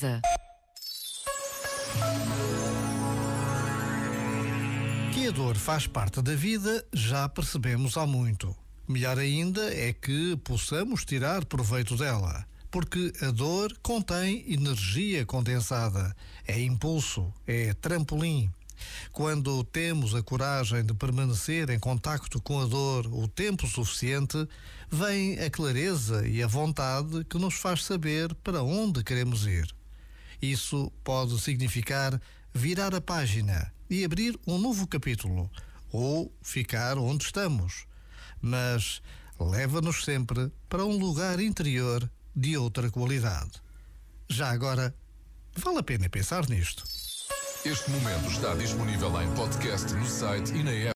casa. Que a dor faz parte da vida já percebemos há muito. Melhor ainda é que possamos tirar proveito dela, porque a dor contém energia condensada, é impulso, é trampolim. Quando temos a coragem de permanecer em contacto com a dor o tempo suficiente, vem a clareza e a vontade que nos faz saber para onde queremos ir. Isso pode significar virar a página e abrir um novo capítulo, ou ficar onde estamos. Mas leva-nos sempre para um lugar interior de outra qualidade. Já agora, vale a pena pensar nisto. Este momento está disponível em podcast no site e na app.